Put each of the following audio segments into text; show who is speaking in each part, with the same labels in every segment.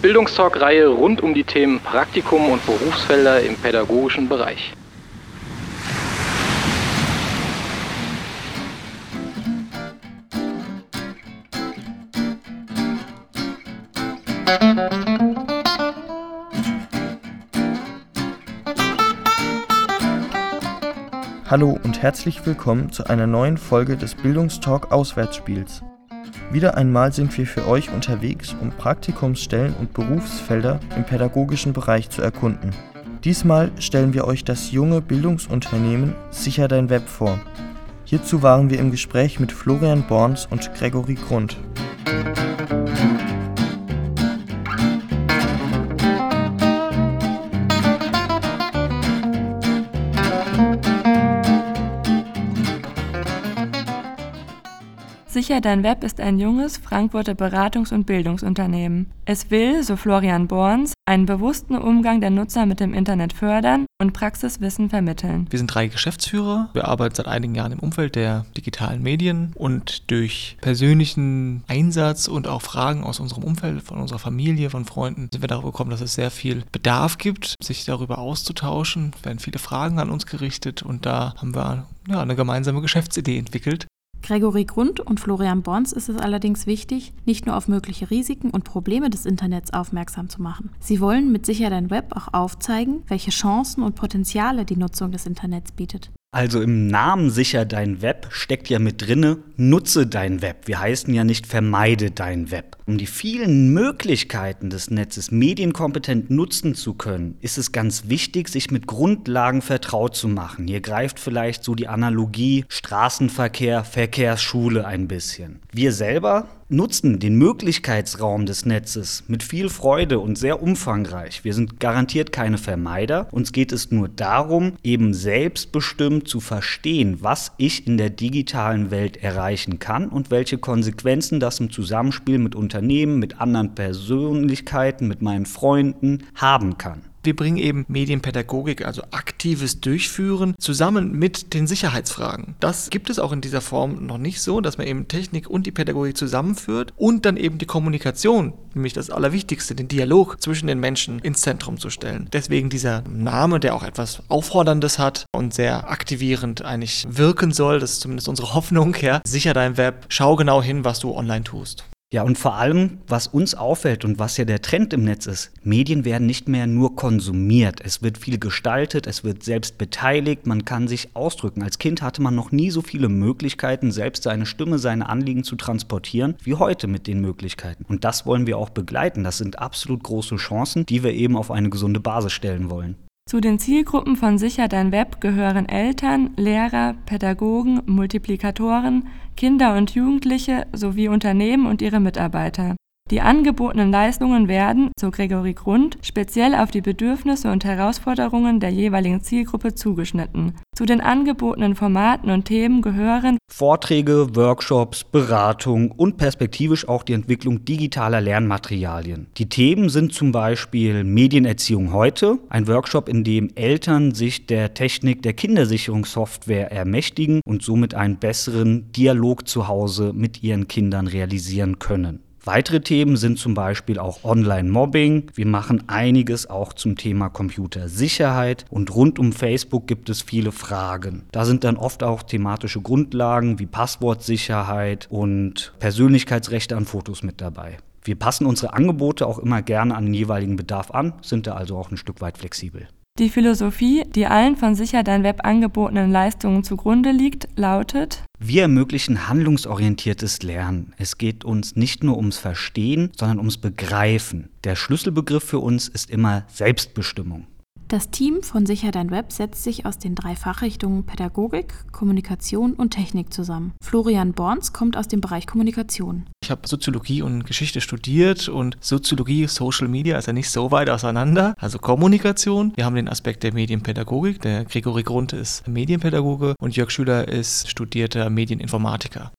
Speaker 1: Bildungstalk-Reihe rund um die Themen Praktikum und Berufsfelder im pädagogischen Bereich.
Speaker 2: Hallo und herzlich willkommen zu einer neuen Folge des Bildungstalk Auswärtsspiels. Wieder einmal sind wir für euch unterwegs, um Praktikumsstellen und Berufsfelder im pädagogischen Bereich zu erkunden. Diesmal stellen wir euch das junge Bildungsunternehmen Sicher dein Web vor. Hierzu waren wir im Gespräch mit Florian Borns und Gregory Grund.
Speaker 3: Sicher Dein Web ist ein junges Frankfurter Beratungs- und Bildungsunternehmen. Es will, so Florian Borns, einen bewussten Umgang der Nutzer mit dem Internet fördern und Praxiswissen vermitteln.
Speaker 4: Wir sind drei Geschäftsführer. Wir arbeiten seit einigen Jahren im Umfeld der digitalen Medien und durch persönlichen Einsatz und auch Fragen aus unserem Umfeld, von unserer Familie, von Freunden, sind wir darauf gekommen, dass es sehr viel Bedarf gibt, sich darüber auszutauschen. Es werden viele Fragen an uns gerichtet und da haben wir ja, eine gemeinsame Geschäftsidee entwickelt.
Speaker 5: Gregory Grund und Florian Bons ist es allerdings wichtig, nicht nur auf mögliche Risiken und Probleme des Internets aufmerksam zu machen. Sie wollen mit Sicher dein Web auch aufzeigen, welche Chancen und Potenziale die Nutzung des Internets bietet.
Speaker 6: Also im Namen sicher dein Web steckt ja mit drinne, nutze dein Web. Wir heißen ja nicht vermeide dein Web. Um die vielen Möglichkeiten des Netzes medienkompetent nutzen zu können, ist es ganz wichtig, sich mit Grundlagen vertraut zu machen. Hier greift vielleicht so die Analogie Straßenverkehr, Verkehrsschule ein bisschen. Wir selber nutzen den Möglichkeitsraum des Netzes mit viel Freude und sehr umfangreich. Wir sind garantiert keine Vermeider. Uns geht es nur darum, eben selbstbestimmt zu verstehen, was ich in der digitalen Welt erreichen kann und welche Konsequenzen das im Zusammenspiel mit Unternehmen, mit anderen Persönlichkeiten, mit meinen Freunden haben kann.
Speaker 4: Wir bringen eben Medienpädagogik, also aktives Durchführen, zusammen mit den Sicherheitsfragen. Das gibt es auch in dieser Form noch nicht so, dass man eben Technik und die Pädagogik zusammenführt und dann eben die Kommunikation, nämlich das Allerwichtigste, den Dialog zwischen den Menschen ins Zentrum zu stellen. Deswegen dieser Name, der auch etwas Aufforderndes hat und sehr aktivierend eigentlich wirken soll, das ist zumindest unsere Hoffnung, ja. Sicher dein Web, schau genau hin, was du online tust.
Speaker 6: Ja, und vor allem, was uns auffällt und was ja der Trend im Netz ist, Medien werden nicht mehr nur konsumiert. Es wird viel gestaltet, es wird selbst beteiligt, man kann sich ausdrücken. Als Kind hatte man noch nie so viele Möglichkeiten, selbst seine Stimme, seine Anliegen zu transportieren, wie heute mit den Möglichkeiten. Und das wollen wir auch begleiten. Das sind absolut große Chancen, die wir eben auf eine gesunde Basis stellen wollen.
Speaker 3: Zu den Zielgruppen von Sicher Dein Web gehören Eltern, Lehrer, Pädagogen, Multiplikatoren, Kinder und Jugendliche sowie Unternehmen und ihre Mitarbeiter. Die angebotenen Leistungen werden, so Gregory Grund, speziell auf die Bedürfnisse und Herausforderungen der jeweiligen Zielgruppe zugeschnitten. Zu den angebotenen Formaten und Themen gehören
Speaker 6: Vorträge, Workshops, Beratung und perspektivisch auch die Entwicklung digitaler Lernmaterialien. Die Themen sind zum Beispiel Medienerziehung heute, ein Workshop, in dem Eltern sich der Technik der Kindersicherungssoftware ermächtigen und somit einen besseren Dialog zu Hause mit ihren Kindern realisieren können. Weitere Themen sind zum Beispiel auch Online-Mobbing. Wir machen einiges auch zum Thema Computersicherheit und rund um Facebook gibt es viele Fragen. Da sind dann oft auch thematische Grundlagen wie Passwortsicherheit und Persönlichkeitsrechte an Fotos mit dabei. Wir passen unsere Angebote auch immer gerne an den jeweiligen Bedarf an, sind da also auch ein Stück weit flexibel.
Speaker 3: Die Philosophie, die allen von Sicher Dein Web angebotenen Leistungen zugrunde liegt, lautet
Speaker 6: Wir ermöglichen handlungsorientiertes Lernen. Es geht uns nicht nur ums Verstehen, sondern ums Begreifen. Der Schlüsselbegriff für uns ist immer Selbstbestimmung.
Speaker 5: Das Team von Sicher Dein Web setzt sich aus den drei Fachrichtungen Pädagogik, Kommunikation und Technik zusammen. Florian Borns kommt aus dem Bereich Kommunikation.
Speaker 4: Ich habe Soziologie und Geschichte studiert und Soziologie, Social Media ist ja nicht so weit auseinander. Also Kommunikation. Wir haben den Aspekt der Medienpädagogik. Der Gregory Grund ist Medienpädagoge und Jörg Schüler ist studierter Medieninformatiker.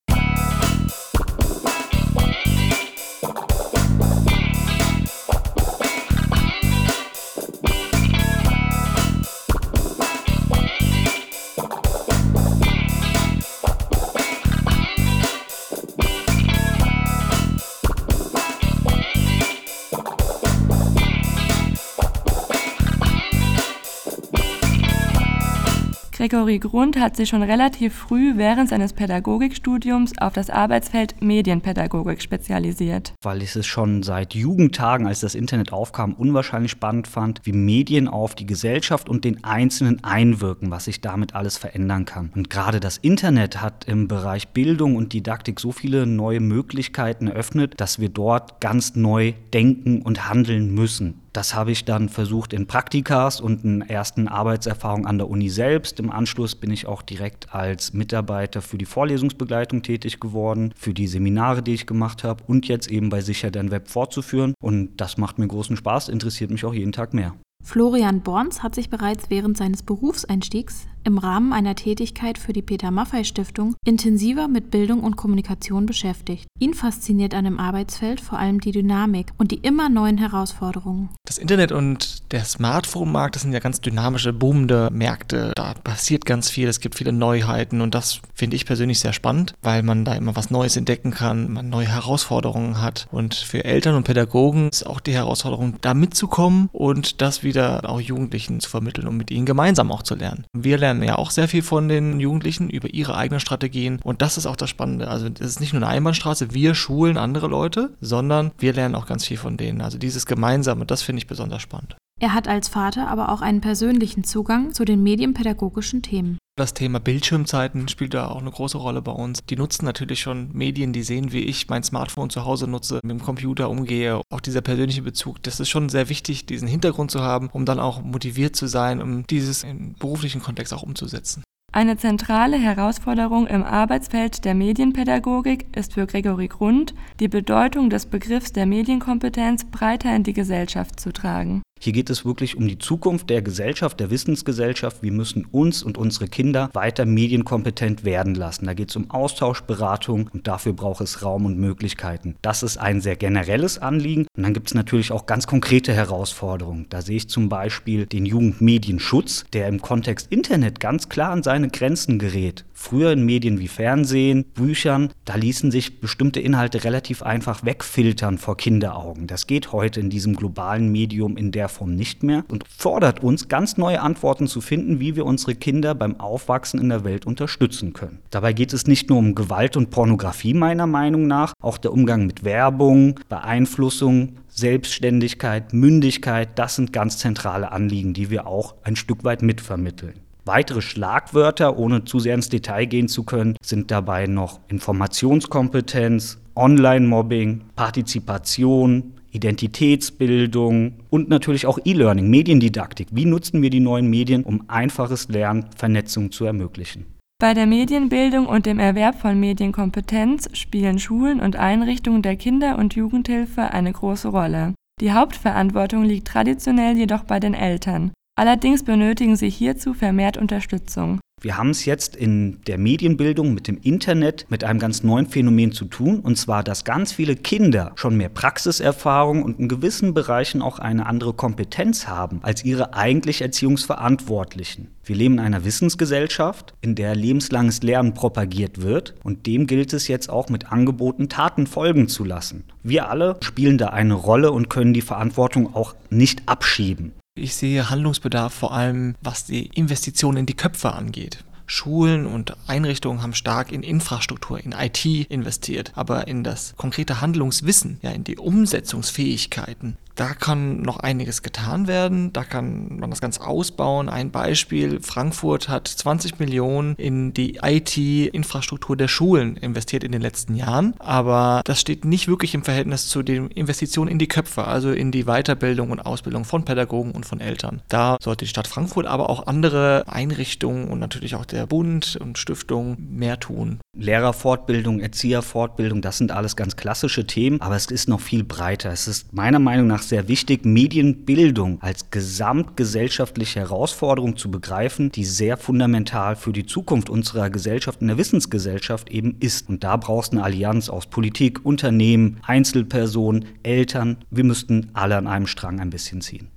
Speaker 3: Gregory Grund hat sich schon relativ früh während seines Pädagogikstudiums auf das Arbeitsfeld Medienpädagogik spezialisiert.
Speaker 6: Weil ich es schon seit Jugendtagen, als das Internet aufkam, unwahrscheinlich spannend fand, wie Medien auf die Gesellschaft und den Einzelnen einwirken, was sich damit alles verändern kann. Und gerade das Internet hat im Bereich Bildung und Didaktik so viele neue Möglichkeiten eröffnet, dass wir dort ganz neu denken und handeln müssen. Das habe ich dann versucht in Praktikas und in ersten Arbeitserfahrungen an der Uni selbst. Im Anschluss bin ich auch direkt als Mitarbeiter für die Vorlesungsbegleitung tätig geworden, für die Seminare, die ich gemacht habe und jetzt eben bei Sicher Dein Web fortzuführen. Und das macht mir großen Spaß, interessiert mich auch jeden Tag mehr.
Speaker 5: Florian Borns hat sich bereits während seines Berufseinstiegs im Rahmen einer Tätigkeit für die Peter Maffei Stiftung intensiver mit Bildung und Kommunikation beschäftigt. Ihn fasziniert an dem Arbeitsfeld vor allem die Dynamik und die immer neuen Herausforderungen.
Speaker 4: Das Internet und der Smartphone-Markt, das sind ja ganz dynamische, boomende Märkte. Da passiert ganz viel, es gibt viele Neuheiten und das finde ich persönlich sehr spannend, weil man da immer was Neues entdecken kann, man neue Herausforderungen hat. Und für Eltern und Pädagogen ist auch die Herausforderung, da mitzukommen und das wieder auch Jugendlichen zu vermitteln und mit ihnen gemeinsam auch zu lernen. Wir lernen lernen ja auch sehr viel von den Jugendlichen über ihre eigenen Strategien. Und das ist auch das Spannende. Also es ist nicht nur eine Einbahnstraße, wir schulen andere Leute, sondern wir lernen auch ganz viel von denen. Also dieses Gemeinsame, das finde ich besonders spannend.
Speaker 5: Er hat als Vater aber auch einen persönlichen Zugang zu den medienpädagogischen Themen.
Speaker 4: Das Thema Bildschirmzeiten spielt da auch eine große Rolle bei uns. Die nutzen natürlich schon Medien, die sehen, wie ich mein Smartphone zu Hause nutze, mit dem Computer umgehe. Auch dieser persönliche Bezug, das ist schon sehr wichtig, diesen Hintergrund zu haben, um dann auch motiviert zu sein, um dieses im beruflichen Kontext auch umzusetzen.
Speaker 3: Eine zentrale Herausforderung im Arbeitsfeld der Medienpädagogik ist für Gregory Grund, die Bedeutung des Begriffs der Medienkompetenz breiter in die Gesellschaft zu tragen.
Speaker 6: Hier geht es wirklich um die Zukunft der Gesellschaft, der Wissensgesellschaft. Wir müssen uns und unsere Kinder weiter medienkompetent werden lassen. Da geht es um Austausch, Beratung und dafür braucht es Raum und Möglichkeiten. Das ist ein sehr generelles Anliegen. Und dann gibt es natürlich auch ganz konkrete Herausforderungen. Da sehe ich zum Beispiel den Jugendmedienschutz, der im Kontext Internet ganz klar an seine Grenzen gerät. Früher in Medien wie Fernsehen, Büchern, da ließen sich bestimmte Inhalte relativ einfach wegfiltern vor Kinderaugen. Das geht heute in diesem globalen Medium in der Form nicht mehr und fordert uns, ganz neue Antworten zu finden, wie wir unsere Kinder beim Aufwachsen in der Welt unterstützen können. Dabei geht es nicht nur um Gewalt und Pornografie meiner Meinung nach, auch der Umgang mit Werbung, Beeinflussung, Selbstständigkeit, Mündigkeit, das sind ganz zentrale Anliegen, die wir auch ein Stück weit mitvermitteln. Weitere Schlagwörter, ohne zu sehr ins Detail gehen zu können, sind dabei noch Informationskompetenz, Online-Mobbing, Partizipation, Identitätsbildung und natürlich auch E-Learning, Mediendidaktik. Wie nutzen wir die neuen Medien, um einfaches Lernen, Vernetzung zu ermöglichen?
Speaker 3: Bei der Medienbildung und dem Erwerb von Medienkompetenz spielen Schulen und Einrichtungen der Kinder- und Jugendhilfe eine große Rolle. Die Hauptverantwortung liegt traditionell jedoch bei den Eltern. Allerdings benötigen sie hierzu vermehrt Unterstützung.
Speaker 6: Wir haben es jetzt in der Medienbildung mit dem Internet mit einem ganz neuen Phänomen zu tun, und zwar, dass ganz viele Kinder schon mehr Praxiserfahrung und in gewissen Bereichen auch eine andere Kompetenz haben als ihre eigentlich Erziehungsverantwortlichen. Wir leben in einer Wissensgesellschaft, in der lebenslanges Lernen propagiert wird, und dem gilt es jetzt auch mit Angeboten Taten folgen zu lassen. Wir alle spielen da eine Rolle und können die Verantwortung auch nicht abschieben.
Speaker 4: Ich sehe Handlungsbedarf vor allem, was die Investitionen in die Köpfe angeht. Schulen und Einrichtungen haben stark in Infrastruktur, in IT investiert, aber in das konkrete Handlungswissen, ja, in die Umsetzungsfähigkeiten, Da kann noch einiges getan werden, da kann man das Ganze ausbauen. Ein Beispiel, Frankfurt hat 20 Millionen in die IT-Infrastruktur der Schulen investiert in den letzten Jahren, aber das steht nicht wirklich im Verhältnis zu den Investitionen in die Köpfe, also in die Weiterbildung und Ausbildung von Pädagogen und von Eltern. Da sollte die Stadt Frankfurt, aber auch andere Einrichtungen und natürlich auch der Bund und Stiftung mehr tun.
Speaker 6: Lehrerfortbildung, Erzieherfortbildung, das sind alles ganz klassische Themen, aber es ist noch viel breiter. Es ist meiner Meinung nach sehr wichtig, Medienbildung als gesamtgesellschaftliche Herausforderung zu begreifen, die sehr fundamental für die Zukunft unserer Gesellschaft, in der Wissensgesellschaft eben ist. Und da brauchst du eine Allianz aus Politik, Unternehmen, Einzelpersonen, Eltern. Wir müssten alle an einem Strang ein bisschen ziehen.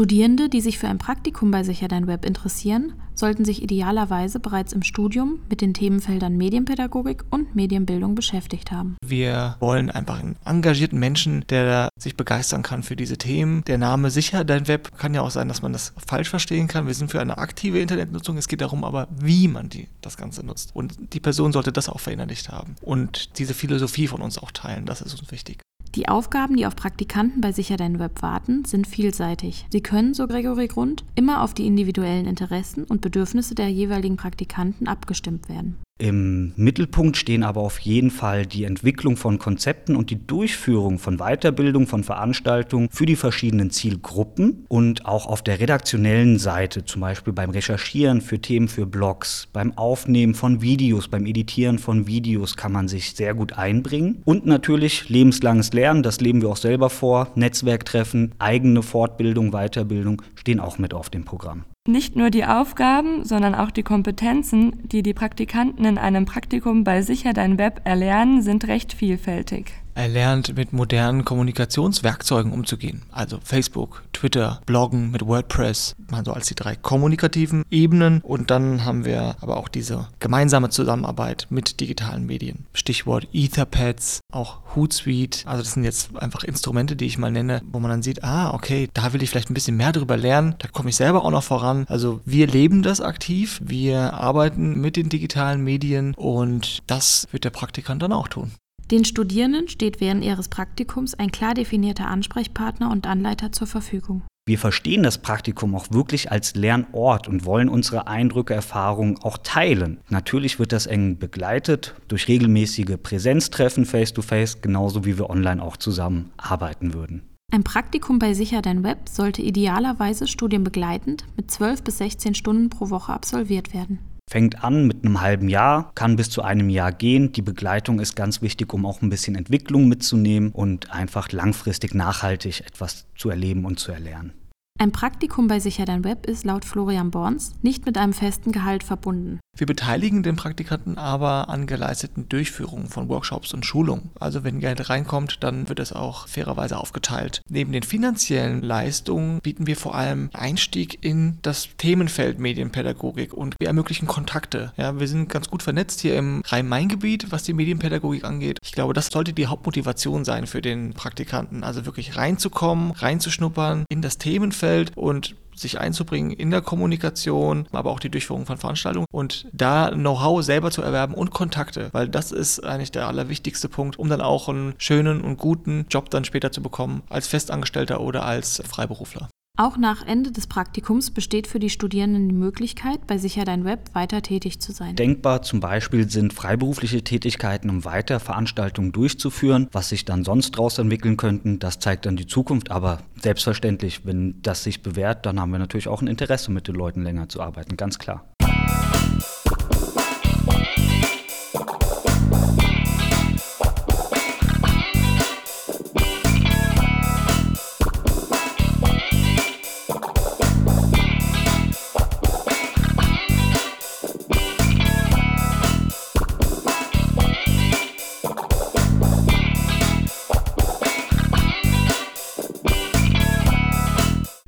Speaker 5: Studierende, die sich für ein Praktikum bei Sicher Dein Web interessieren, sollten sich idealerweise bereits im Studium mit den Themenfeldern Medienpädagogik und Medienbildung beschäftigt haben.
Speaker 4: Wir wollen einfach einen engagierten Menschen, der sich begeistern kann für diese Themen. Der Name Sicher Dein Web kann ja auch sein, dass man das falsch verstehen kann. Wir sind für eine aktive Internetnutzung. Es geht darum aber, wie man die, das Ganze nutzt. Und die Person sollte das auch verinnerlicht haben und diese Philosophie von uns auch teilen. Das ist uns wichtig.
Speaker 5: Die Aufgaben, die auf Praktikanten bei Sicher Dein Web warten, sind vielseitig. Sie können, so Gregory Grund, immer auf die individuellen Interessen und Bedürfnisse der jeweiligen Praktikanten abgestimmt werden.
Speaker 6: Im Mittelpunkt stehen aber auf jeden Fall die Entwicklung von Konzepten und die Durchführung von Weiterbildung, von Veranstaltungen für die verschiedenen Zielgruppen und auch auf der redaktionellen Seite, zum Beispiel beim Recherchieren für Themen für Blogs, beim Aufnehmen von Videos, beim Editieren von Videos kann man sich sehr gut einbringen. Und natürlich lebenslanges Lernen, das leben wir auch selber vor, Netzwerktreffen, eigene Fortbildung, Weiterbildung stehen auch mit auf dem Programm.
Speaker 3: Nicht nur die Aufgaben, sondern auch die Kompetenzen, die die Praktikanten in einem Praktikum bei Sicher Dein Web erlernen, sind recht vielfältig.
Speaker 4: Er lernt mit modernen Kommunikationswerkzeugen umzugehen. Also Facebook, Twitter, Bloggen mit WordPress, also als die drei kommunikativen Ebenen. Und dann haben wir aber auch diese gemeinsame Zusammenarbeit mit digitalen Medien. Stichwort Etherpads, auch Hootsuite. Also das sind jetzt einfach Instrumente, die ich mal nenne, wo man dann sieht, ah, okay, da will ich vielleicht ein bisschen mehr drüber lernen. Da komme ich selber auch noch voran. Also wir leben das aktiv. Wir arbeiten mit den digitalen Medien und das wird der Praktikant dann auch tun.
Speaker 5: Den Studierenden steht während ihres Praktikums ein klar definierter Ansprechpartner und Anleiter zur Verfügung.
Speaker 6: Wir verstehen das Praktikum auch wirklich als Lernort und wollen unsere Eindrücke, Erfahrungen auch teilen. Natürlich wird das eng begleitet durch regelmäßige Präsenztreffen face-to-face, -face, genauso wie wir online auch zusammen arbeiten würden.
Speaker 5: Ein Praktikum bei Sicher Dein Web sollte idealerweise studienbegleitend mit 12 bis 16 Stunden pro Woche absolviert werden
Speaker 6: fängt an mit einem halben Jahr, kann bis zu einem Jahr gehen. Die Begleitung ist ganz wichtig, um auch ein bisschen Entwicklung mitzunehmen und einfach langfristig nachhaltig etwas zu erleben und zu erlernen.
Speaker 5: Ein Praktikum bei Sicher Dein Web ist laut Florian Borns nicht mit einem festen Gehalt verbunden.
Speaker 4: Wir beteiligen den Praktikanten aber an geleisteten Durchführungen von Workshops und Schulungen. Also wenn Geld reinkommt, dann wird es auch fairerweise aufgeteilt. Neben den finanziellen Leistungen bieten wir vor allem Einstieg in das Themenfeld Medienpädagogik und wir ermöglichen Kontakte. Ja, wir sind ganz gut vernetzt hier im Rhein-Main-Gebiet, was die Medienpädagogik angeht. Ich glaube, das sollte die Hauptmotivation sein für den Praktikanten. Also wirklich reinzukommen, reinzuschnuppern in das Themenfeld und sich einzubringen in der Kommunikation, aber auch die Durchführung von Veranstaltungen und da Know-how selber zu erwerben und Kontakte, weil das ist eigentlich der allerwichtigste Punkt, um dann auch einen schönen und guten Job dann später zu bekommen, als Festangestellter oder als Freiberufler.
Speaker 5: Auch nach Ende des Praktikums besteht für die Studierenden die Möglichkeit, bei Sicher Dein Web weiter tätig zu sein.
Speaker 6: Denkbar zum Beispiel sind freiberufliche Tätigkeiten, um weiter Veranstaltungen durchzuführen. Was sich dann sonst daraus entwickeln könnten, das zeigt dann die Zukunft. Aber selbstverständlich, wenn das sich bewährt, dann haben wir natürlich auch ein Interesse, mit den Leuten länger zu arbeiten, ganz klar.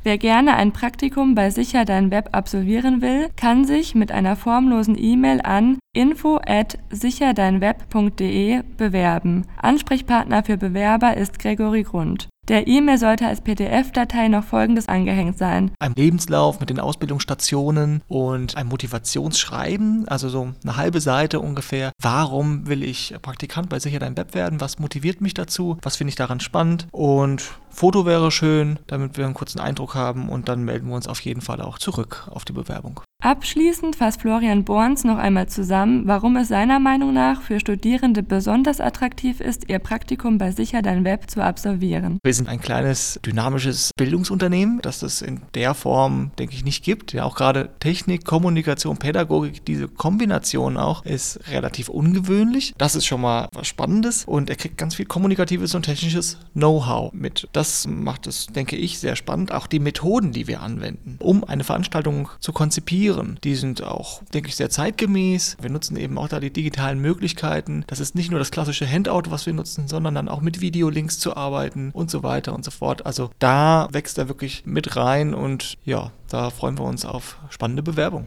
Speaker 3: Wer gerne ein Praktikum bei Sicher Dein Web absolvieren will, kann sich mit einer formlosen E-Mail an info at sicherdeinweb.de bewerben. Ansprechpartner für Bewerber ist Gregory Grund. Der E-Mail sollte als PDF-Datei noch folgendes angehängt sein.
Speaker 4: Ein Lebenslauf mit den Ausbildungsstationen und ein Motivationsschreiben, also so eine halbe Seite ungefähr. Warum will ich Praktikant bei Sicher Dein Web werden? Was motiviert mich dazu? Was finde ich daran spannend? Und Foto wäre schön, damit wir einen kurzen Eindruck haben und dann melden wir uns auf jeden Fall auch zurück auf die Bewerbung.
Speaker 3: Abschließend fasst Florian Borns noch einmal zusammen, warum es seiner Meinung nach für Studierende besonders attraktiv ist, ihr Praktikum bei Sicher Dein Web zu absolvieren.
Speaker 4: Wir sind ein kleines, dynamisches Bildungsunternehmen, das es in der Form, denke ich, nicht gibt. Ja, auch gerade Technik, Kommunikation, Pädagogik, diese Kombination auch, ist relativ ungewöhnlich. Das ist schon mal was Spannendes und er kriegt ganz viel kommunikatives und technisches Know-how mit. Das macht es, denke ich, sehr spannend. Auch die Methoden, die wir anwenden, um eine Veranstaltung zu konzipieren. Die sind auch, denke ich, sehr zeitgemäß. Wir nutzen eben auch da die digitalen Möglichkeiten. Das ist nicht nur das klassische Handout, was wir nutzen, sondern dann auch mit Videolinks zu arbeiten und so weiter und so fort. Also da wächst er wirklich mit rein und ja, da freuen wir uns auf spannende Bewerbungen.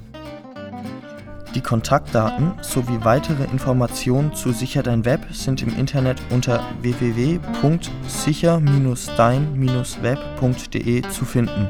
Speaker 2: Die Kontaktdaten sowie weitere Informationen zu Sicher Dein Web sind im Internet unter www.sicher-dein-web.de zu finden.